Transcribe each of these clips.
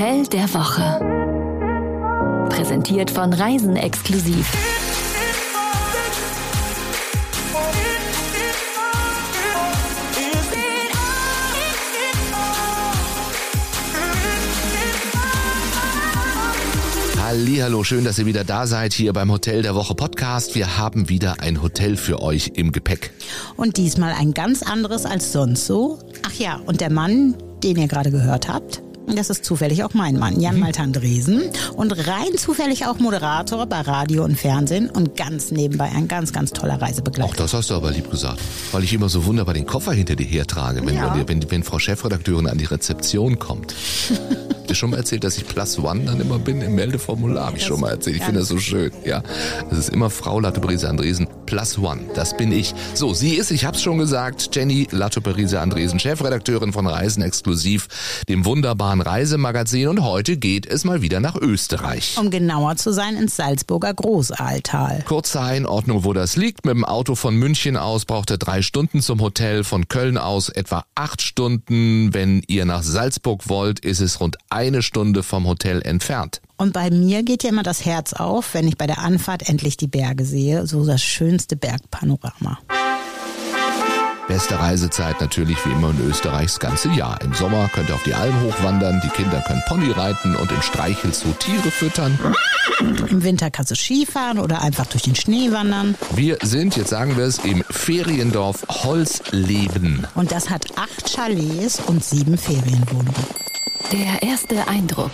Hotel der Woche. Präsentiert von Reisen exklusiv. Hallo, schön, dass ihr wieder da seid hier beim Hotel der Woche Podcast. Wir haben wieder ein Hotel für euch im Gepäck. Und diesmal ein ganz anderes als sonst so. Ach ja, und der Mann, den ihr gerade gehört habt, das ist zufällig auch mein Mann, Jan mhm. Maltandresen. Und rein zufällig auch Moderator bei Radio und Fernsehen und ganz nebenbei ein ganz, ganz toller Reisebegleiter. Auch das hast du aber lieb gesagt. Weil ich immer so wunderbar den Koffer hinter dir hertrage, wenn, ja. wenn, wenn Frau Chefredakteurin an die Rezeption kommt. dir schon mal erzählt, dass ich Plus One dann immer bin im Meldeformular? Habe ich schon mal erzählt. Ich finde das so schön. Ja, es ist immer Frau Latteberise Andresen Plus One. Das bin ich. So, sie ist, ich habe es schon gesagt, Jenny Latteberise Andresen, Chefredakteurin von Reisen Exklusiv, dem wunderbaren Reisemagazin. Und heute geht es mal wieder nach Österreich. Um genauer zu sein, ins Salzburger Großaltal. Kurze Einordnung, wo das liegt. Mit dem Auto von München aus braucht er drei Stunden zum Hotel. Von Köln aus etwa acht Stunden. Wenn ihr nach Salzburg wollt, ist es rund eine Stunde vom Hotel entfernt. Und bei mir geht ja immer das Herz auf, wenn ich bei der Anfahrt endlich die Berge sehe. So das schönste Bergpanorama. Beste Reisezeit natürlich wie immer in Österreich das ganze Jahr. Im Sommer könnt ihr auf die Alm hochwandern, die Kinder können Pony reiten und im Streichelzoo Tiere füttern. Im Winter kannst du Skifahren oder einfach durch den Schnee wandern. Wir sind, jetzt sagen wir es, im Feriendorf Holzleben. Und das hat acht Chalets und sieben Ferienwohnungen. Der erste Eindruck.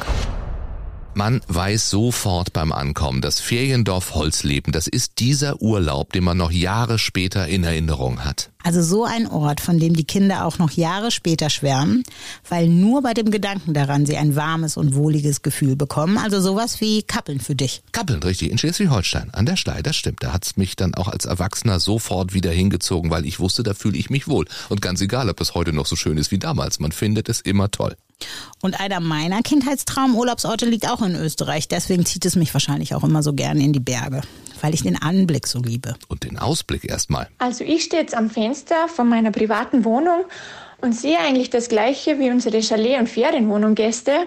Man weiß sofort beim Ankommen, das Feriendorf Holzleben, das ist dieser Urlaub, den man noch Jahre später in Erinnerung hat. Also so ein Ort, von dem die Kinder auch noch Jahre später schwärmen, weil nur bei dem Gedanken daran sie ein warmes und wohliges Gefühl bekommen. Also sowas wie Kappeln für dich. Kappeln, richtig, in Schleswig-Holstein, an der Schlei, das stimmt. Da hat's mich dann auch als Erwachsener sofort wieder hingezogen, weil ich wusste, da fühle ich mich wohl. Und ganz egal, ob es heute noch so schön ist wie damals, man findet es immer toll. Und einer meiner Kindheitstraumurlaubsorte liegt auch in Österreich. Deswegen zieht es mich wahrscheinlich auch immer so gerne in die Berge, weil ich den Anblick so liebe. Und den Ausblick erstmal. Also ich stehe jetzt am Fenster von meiner privaten Wohnung und sehe eigentlich das gleiche wie unsere Chalet- und Ferienwohnung-Gäste.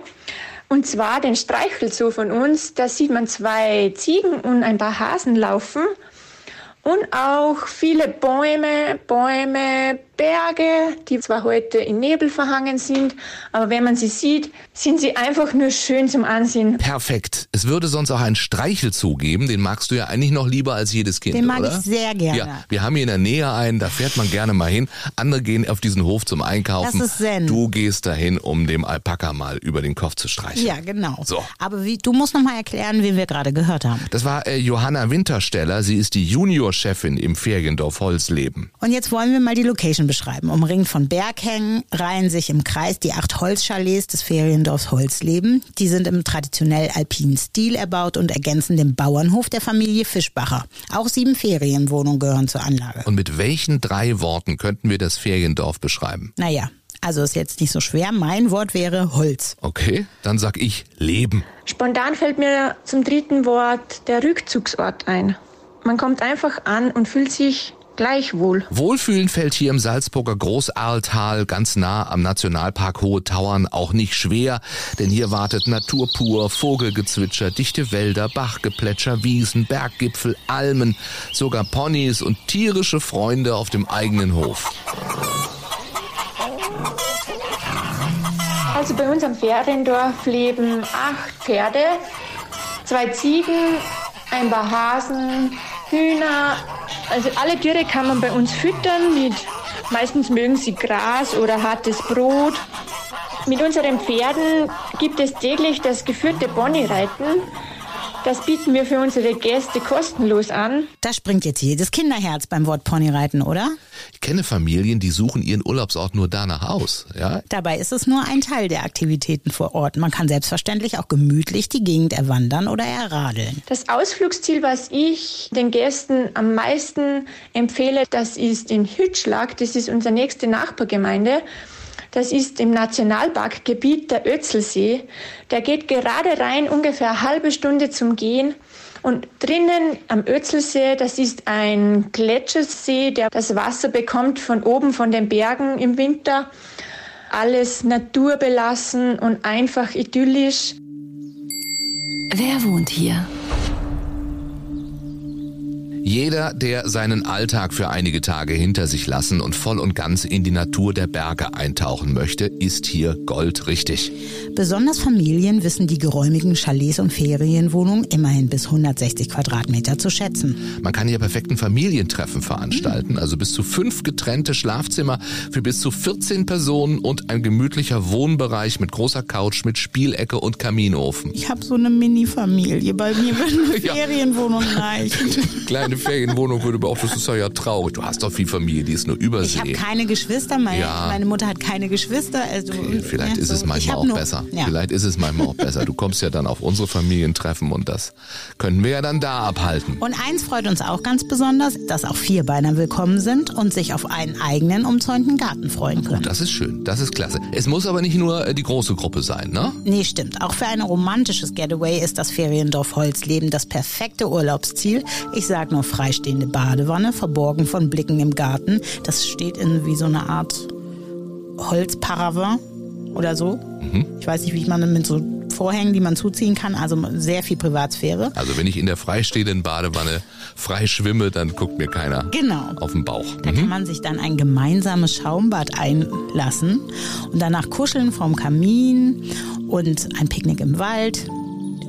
Und zwar den Streichelzoo von uns. Da sieht man zwei Ziegen und ein paar Hasen laufen. Und auch viele Bäume, Bäume, Berge, die zwar heute in Nebel verhangen sind, aber wenn man sie sieht, sind sie einfach nur schön zum Ansehen. Perfekt. Es würde sonst auch einen Streichelzoo geben, den magst du ja eigentlich noch lieber als jedes Kind, Den mag oder? ich sehr gerne. Ja, wir haben hier in der Nähe einen, da fährt man gerne mal hin. Andere gehen auf diesen Hof zum Einkaufen. Das ist Zen. Du gehst dahin, um dem Alpaka mal über den Kopf zu streichen. Ja, genau. So. Aber wie, du musst noch mal erklären, wen wir gerade gehört haben. Das war äh, Johanna Wintersteller. Sie ist die Juniorchefin im Feriendorf Holzleben. Und jetzt wollen wir mal die Location beschreiben. Umringt von Berghängen reihen sich im Kreis die acht Holzchalets des Feriendorfs Holzleben. Die sind im traditionell alpinen Stil erbaut und ergänzen den Bauernhof der Familie Fischbacher. Auch sieben Ferienwohnungen gehören zur Anlage. Und mit welchen drei Worten könnten wir das Feriendorf beschreiben? Naja, also ist jetzt nicht so schwer. Mein Wort wäre Holz. Okay, dann sag ich Leben. Spontan fällt mir zum dritten Wort der Rückzugsort ein. Man kommt einfach an und fühlt sich gleichwohl. Wohlfühlen fällt hier im Salzburger Großahltal ganz nah am Nationalpark Hohe Tauern auch nicht schwer, denn hier wartet Natur pur, Vogelgezwitscher, dichte Wälder, Bachgeplätscher, Wiesen, Berggipfel, Almen, sogar Ponys und tierische Freunde auf dem eigenen Hof. Also bei uns am Feriendorf leben acht Pferde, zwei Ziegen, ein paar Hasen, Hühner. Also alle Tiere kann man bei uns füttern mit, meistens mögen sie Gras oder hartes Brot. Mit unseren Pferden gibt es täglich das geführte Ponyreiten. Das bieten wir für unsere Gäste kostenlos an. Da springt jetzt jedes Kinderherz beim Wort Ponyreiten, oder? Ich kenne Familien, die suchen ihren Urlaubsort nur danach aus. Ja? Dabei ist es nur ein Teil der Aktivitäten vor Ort. Man kann selbstverständlich auch gemütlich die Gegend erwandern oder erradeln. Das Ausflugsziel, was ich den Gästen am meisten empfehle, das ist in Hütschlag. Das ist unsere nächste Nachbargemeinde. Das ist im Nationalparkgebiet der Ötzelsee. Der geht gerade rein, ungefähr eine halbe Stunde zum Gehen. Und drinnen am Ötzelsee, das ist ein Gletschersee, der das Wasser bekommt von oben von den Bergen im Winter. alles naturbelassen und einfach idyllisch. Wer wohnt hier? Jeder, der seinen Alltag für einige Tage hinter sich lassen und voll und ganz in die Natur der Berge eintauchen möchte, ist hier goldrichtig. Besonders Familien wissen die geräumigen Chalets und Ferienwohnungen immerhin bis 160 Quadratmeter zu schätzen. Man kann hier perfekten Familientreffen veranstalten, also bis zu fünf getrennte Schlafzimmer für bis zu 14 Personen und ein gemütlicher Wohnbereich mit großer Couch, mit Spielecke und Kaminofen. Ich habe so eine Mini-Familie. Bei mir würde eine Ja. Ferienwohnung reichen. Kleine Ferienwohnung würde auch, das ist ja, ja traurig. Du hast doch viel Familie, die ist nur Ich habe Übersee. keine Geschwister. Meine, Ja. meine Mutter hat keine Geschwister. Also, Vielleicht ja, ist so. es manchmal auch nur- besser. Ja. Vielleicht ist es manchmal auch besser. Du kommst ja dann auf unsere Familientreffen und das können wir ja dann da abhalten. Und eins freut uns auch ganz besonders, dass auch Vierbeiner willkommen sind und sich auf einen eigenen umzäunten Garten freuen können. Das ist schön, das ist klasse. Es muss aber nicht nur äh, die große Gruppe sein, ne? Nee, stimmt. Auch für ein romantisches Getaway ist das Feriendorf Holzleben das perfekte Urlaubsziel. Ich sag nur freistehende Badewanne, verborgen von Blicken im Garten. Das steht in wie so eine Art Holzparavent oder so. Ich weiß nicht, wie man mit so Vorhängen, die man zuziehen kann. Also sehr viel Privatsphäre. Also wenn ich in der freistehenden Badewanne frei schwimme, dann guckt mir keiner Genau. auf den Bauch. Da kann man sich dann ein gemeinsames Schaumbad einlassen und danach kuscheln vorm Kamin und ein Picknick im Wald.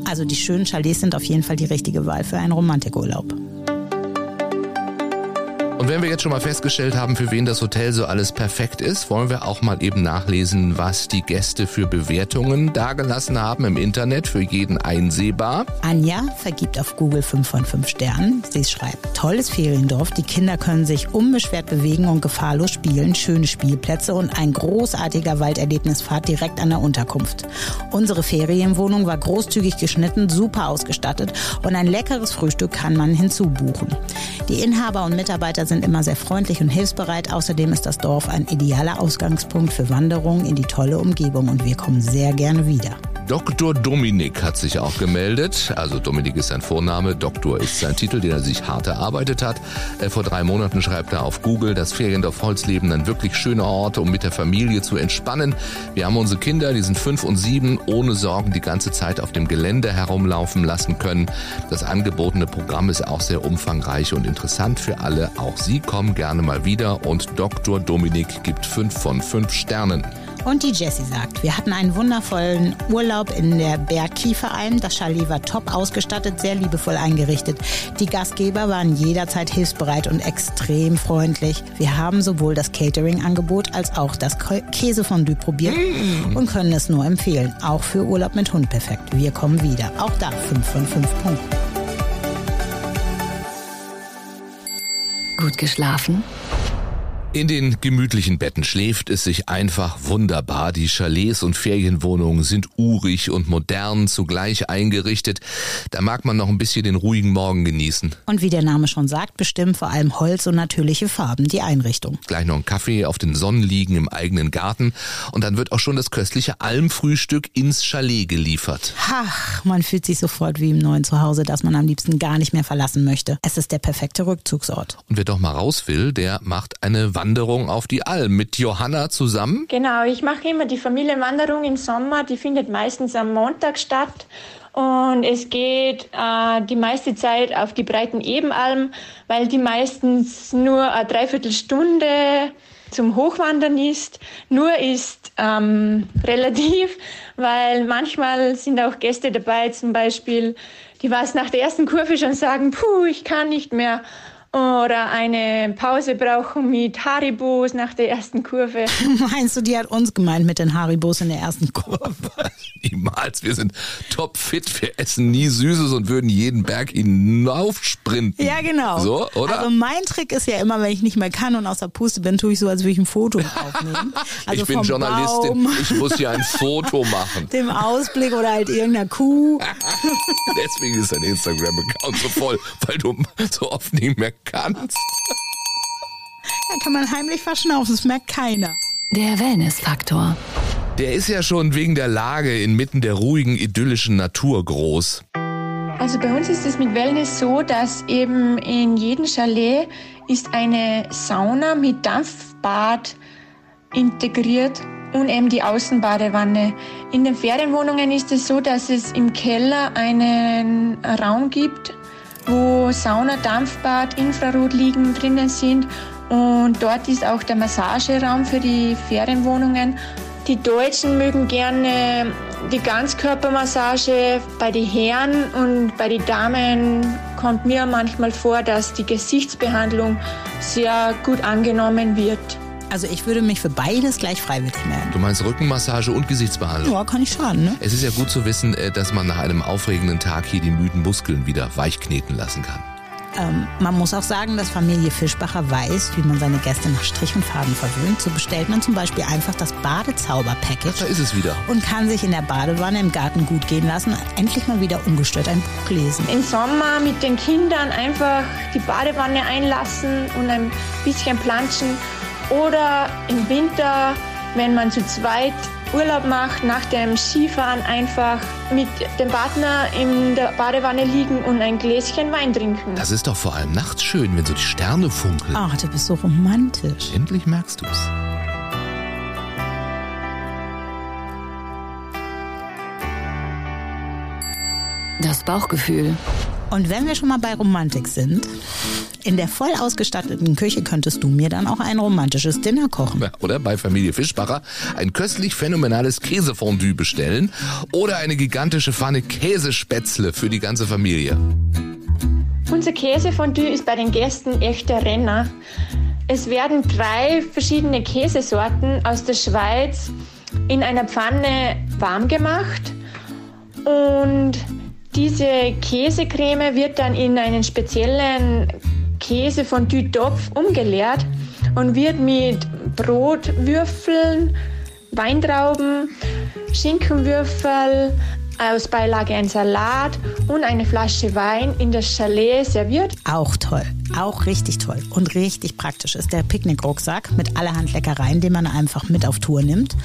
Also die schönen Chalets sind auf jeden Fall die richtige Wahl für einen Romantikurlaub. Und wenn wir jetzt schon mal festgestellt haben, für wen das Hotel so alles perfekt ist, wollen wir auch mal eben nachlesen, was die Gäste für Bewertungen dagelassen haben im Internet, für jeden einsehbar. Anja vergibt auf Google 5 von 5 Sternen. Sie schreibt, tolles Feriendorf, die Kinder können sich unbeschwert bewegen und gefahrlos spielen, schöne Spielplätze und ein großartiger Walderlebnisfahrt direkt an der Unterkunft. Unsere Ferienwohnung war großzügig geschnitten, super ausgestattet und ein leckeres Frühstück kann man hinzubuchen. Die Inhaber und Mitarbeiter sind immer sehr freundlich und hilfsbereit. Außerdem ist das Dorf ein idealer Ausgangspunkt für Wanderungen in die tolle Umgebung und wir kommen sehr gerne wieder. Dr. Dominik hat sich auch gemeldet. Also Dominik ist sein Vorname, Doktor ist sein Titel, den er sich hart erarbeitet hat. Äh, Vor drei Monaten schreibt er auf Google, das Feriendorf Holzleben ein wirklich schöner Ort, um mit der Familie zu entspannen. Wir haben unsere Kinder, die sind fünf und sieben, ohne Sorgen die ganze Zeit auf dem Gelände herumlaufen lassen können. Das angebotene Programm ist auch sehr umfangreich und interessant für alle. Auch Sie kommen gerne mal wieder und Dr. Dominik gibt fünf von fünf Sternen. Und die Jessie sagt, wir hatten einen wundervollen Urlaub in der Bergkieferalm. Das Chalet war top ausgestattet, sehr liebevoll eingerichtet. Die Gastgeber waren jederzeit hilfsbereit und extrem freundlich. Wir haben sowohl das Catering-Angebot als auch das Kä- Käsefondue probiert und können es nur empfehlen. Auch für Urlaub mit Hund perfekt. Wir kommen wieder. Auch da 5 von 5 Punkten. Gut geschlafen? In den gemütlichen Betten schläft es sich einfach wunderbar. Die Chalets und Ferienwohnungen sind urig und modern zugleich eingerichtet. Da mag man noch ein bisschen den ruhigen Morgen genießen. Und wie der Name schon sagt, bestimmt vor allem Holz und natürliche Farben die Einrichtung. Gleich noch ein Kaffee auf den Sonnenliegen im eigenen Garten und dann wird auch schon das köstliche Almfrühstück ins Chalet geliefert. Ach, man fühlt sich sofort wie im neuen Zuhause, das man am liebsten gar nicht mehr verlassen möchte. Es ist der perfekte Rückzugsort. Und wer doch mal raus will, der macht eine Wanderung auf die Alm mit Johanna zusammen. Genau, ich mache immer die Familienwanderung im Sommer. Die findet meistens am Montag statt. Und es geht äh, die meiste Zeit auf die breiten Ebenalm, weil die meistens nur eine Dreiviertelstunde zum Hochwandern ist. Nur ist ähm, relativ, weil manchmal sind auch Gäste dabei, zum Beispiel, die was nach der ersten Kurve schon sagen, puh, ich kann nicht mehr. Oder eine Pause brauchen mit Haribos nach der ersten Kurve. Meinst du, die hat uns gemeint mit den Haribos in der ersten Kurve? Niemals, wir sind topfit, wir essen nie Süßes und würden jeden Berg hinaufsprinten. Ja, genau. So, oder? Also mein Trick ist ja immer, wenn ich nicht mehr kann und aus der Puste bin, tue ich so, als würde ich ein Foto aufnehmen. Also ich bin Journalistin, Baum, ich muss hier ein Foto machen. dem Ausblick oder halt irgendeiner Kuh. Deswegen ist dein Instagram-Account so voll, weil du so oft nicht mehr kannst. Da kann man heimlich verschnaufen, das merkt keiner. Der Wellness-Faktor. Der ist ja schon wegen der Lage inmitten der ruhigen, idyllischen Natur groß. Also bei uns ist es mit Wellness so, dass eben in jedem Chalet ist eine Sauna mit Dampfbad integriert und eben die Außenbadewanne. In den Ferienwohnungen ist es so, dass es im Keller einen Raum gibt, wo Sauna, Dampfbad, Infrarot liegen drinnen sind und dort ist auch der Massageraum für die Ferienwohnungen. Die Deutschen mögen gerne die Ganzkörpermassage bei den Herren und bei den Damen kommt mir manchmal vor, dass die Gesichtsbehandlung sehr gut angenommen wird. Also ich würde mich für beides gleich freiwillig melden. Du meinst Rückenmassage und Gesichtsbehandlung? Ja, kann ich schaden, ne? Es ist ja gut zu wissen, äh, dass man nach einem aufregenden Tag hier die müden Muskeln wieder weichkneten lassen kann. Ähm, man muss auch sagen, dass Familie Fischbacher weiß, wie man seine Gäste nach Strich und Farben verwöhnt. So bestellt man zum Beispiel einfach das Badezauber-Package. Da ist es wieder. Und kann sich in der Badewanne im Garten gut gehen lassen, endlich mal wieder ungestört ein Buch lesen. Im Sommer mit den Kindern einfach die Badewanne einlassen und ein bisschen planschen. Oder im Winter, wenn man zu zweit Urlaub macht, nach dem Skifahren einfach mit dem Partner in der Badewanne liegen und ein Gläschen Wein trinken. Das ist doch vor allem nachts schön, wenn so die Sterne funkeln. Ach, du bist so romantisch. Endlich merkst du's. Das Bauchgefühl. Und wenn wir schon mal bei Romantik sind, in der voll ausgestatteten Küche könntest du mir dann auch ein romantisches Dinner kochen. Oder bei Familie Fischbacher ein köstlich phänomenales Käsefondue bestellen oder eine gigantische Pfanne Käsespätzle für die ganze Familie. Unser Käsefondue ist bei den Gästen echter Renner. Es werden drei verschiedene Käsesorten aus der Schweiz in einer Pfanne warm gemacht und diese Käsecreme wird dann in einen speziellen Käsefondue-Topf umgeleert und wird mit Brotwürfeln, Weintrauben, Schinkenwürfel, aus Beilage ein Salat und eine Flasche Wein in das Chalet serviert. Auch toll. Auch richtig toll und richtig praktisch ist der Picknickrucksack mit allerhand Leckereien, den man einfach mit auf Tour nimmt.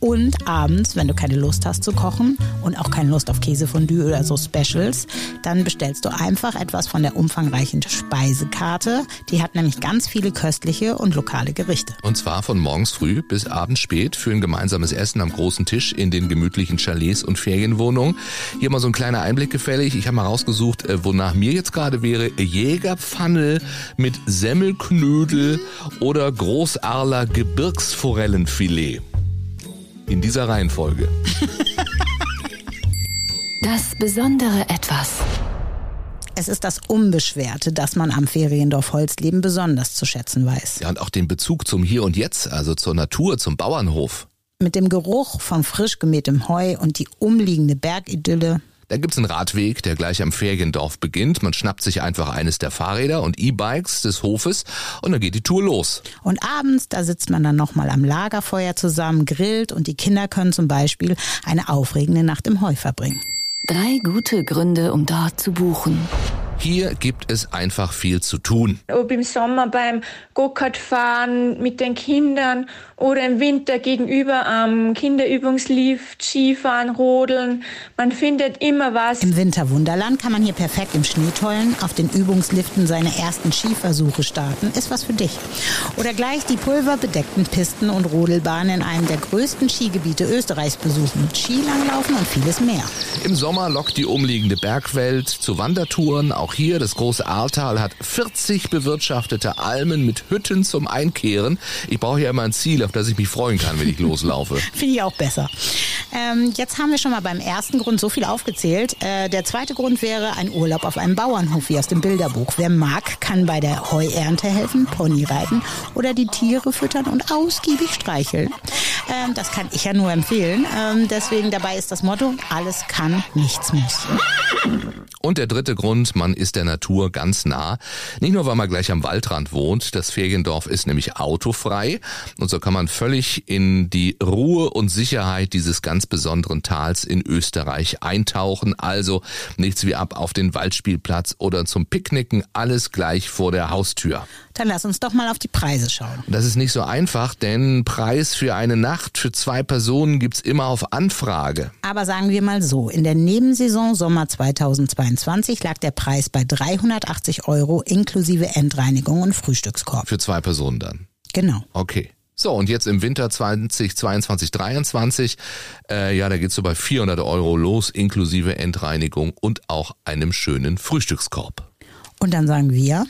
Und abends, wenn du keine Lust hast zu kochen und auch keine Lust auf Käsefondue oder so Specials, dann bestellst du einfach etwas von der umfangreichen Speisekarte. Die hat nämlich ganz viele köstliche und lokale Gerichte. Und zwar von morgens früh bis abends spät für ein gemeinsames Essen am großen Tisch in den gemütlichen Chalets und Ferienwohnungen. Hier mal so ein kleiner Einblick gefällig. Ich habe mal rausgesucht, äh, wonach mir jetzt gerade wäre. Jägerpfanne mit Semmelknödel oder Großarler Gebirgsforellenfilet. In dieser Reihenfolge. Das besondere Etwas. Es ist das Unbeschwerte, das man am Feriendorf Holzleben besonders zu schätzen weiß. Ja, und auch den Bezug zum Hier und Jetzt, also zur Natur, zum Bauernhof. Mit dem Geruch von frisch gemähtem Heu und die umliegende Bergidylle. Da gibt's einen Radweg, der gleich am Feriendorf beginnt. Man schnappt sich einfach eines der Fahrräder und E-Bikes des Hofes und dann geht die Tour los. Und abends, da sitzt man dann nochmal am Lagerfeuer zusammen, grillt und die Kinder können zum Beispiel eine aufregende Nacht im Heu verbringen. Drei gute Gründe, um dort zu buchen. Hier gibt es einfach viel zu tun. Ob im Sommer beim Go-Kart fahren mit den Kindern oder im Winter gegenüber am Kinderübungslift, Skifahren, Rodeln. Man findet immer was. Im Winterwunderland kann man hier perfekt im Schneetollen auf den Übungsliften seine ersten Skiversuche starten. Ist was für dich. Oder gleich die pulverbedeckten Pisten und Rodelbahnen in einem der größten Skigebiete Österreichs besuchen. Skilanglaufen und vieles mehr. Im Sommer lockt die umliegende Bergwelt zu Wandertouren. Auch hier, das große Ahrtal hat 40 bewirtschaftete Almen mit Hütten zum Einkehren. Ich brauche ja immer ein Ziel, auf das ich mich freuen kann, wenn ich loslaufe. Finde ich auch besser. Ähm, jetzt haben wir schon mal beim ersten Grund so viel aufgezählt. Äh, der zweite Grund wäre ein Urlaub auf einem Bauernhof, wie aus dem Bilderbuch. Wer mag, kann bei der Heuernte helfen, Pony reiten oder die Tiere füttern und ausgiebig streicheln. Ähm, das kann ich ja nur empfehlen. Ähm, deswegen dabei ist das Motto, alles kann, nichts muss. Und der dritte Grund, man ist der Natur ganz nah. Nicht nur, weil man gleich am Waldrand wohnt, das Feriendorf ist nämlich autofrei und so kann man völlig in die Ruhe und Sicherheit dieses ganz besonderen Tals in Österreich eintauchen. Also nichts wie ab auf den Waldspielplatz oder zum Picknicken, alles gleich vor der Haustür. Dann lass uns doch mal auf die Preise schauen. Das ist nicht so einfach, denn Preis für eine Nacht für zwei Personen gibt's immer auf Anfrage. Aber sagen wir mal so, in der Nebensaison Sommer 2022 lag der Preis bei 380 Euro inklusive Endreinigung und Frühstückskorb. Für zwei Personen dann. Genau. Okay. So, und jetzt im Winter 2022, 2023, äh, ja, da geht's so bei 400 Euro los, inklusive Endreinigung und auch einem schönen Frühstückskorb. Und dann sagen wir,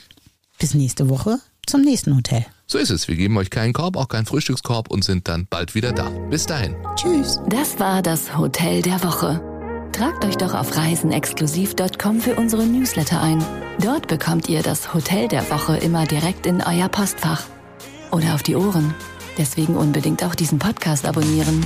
bis nächste Woche zum nächsten Hotel. So ist es. Wir geben euch keinen Korb, auch keinen Frühstückskorb und sind dann bald wieder da. Bis dahin. Tschüss. Das war das Hotel der Woche. Tragt euch doch auf reisenexklusiv.com für unsere Newsletter ein. Dort bekommt ihr das Hotel der Woche immer direkt in euer Postfach. Oder auf die Ohren. Deswegen unbedingt auch diesen Podcast abonnieren.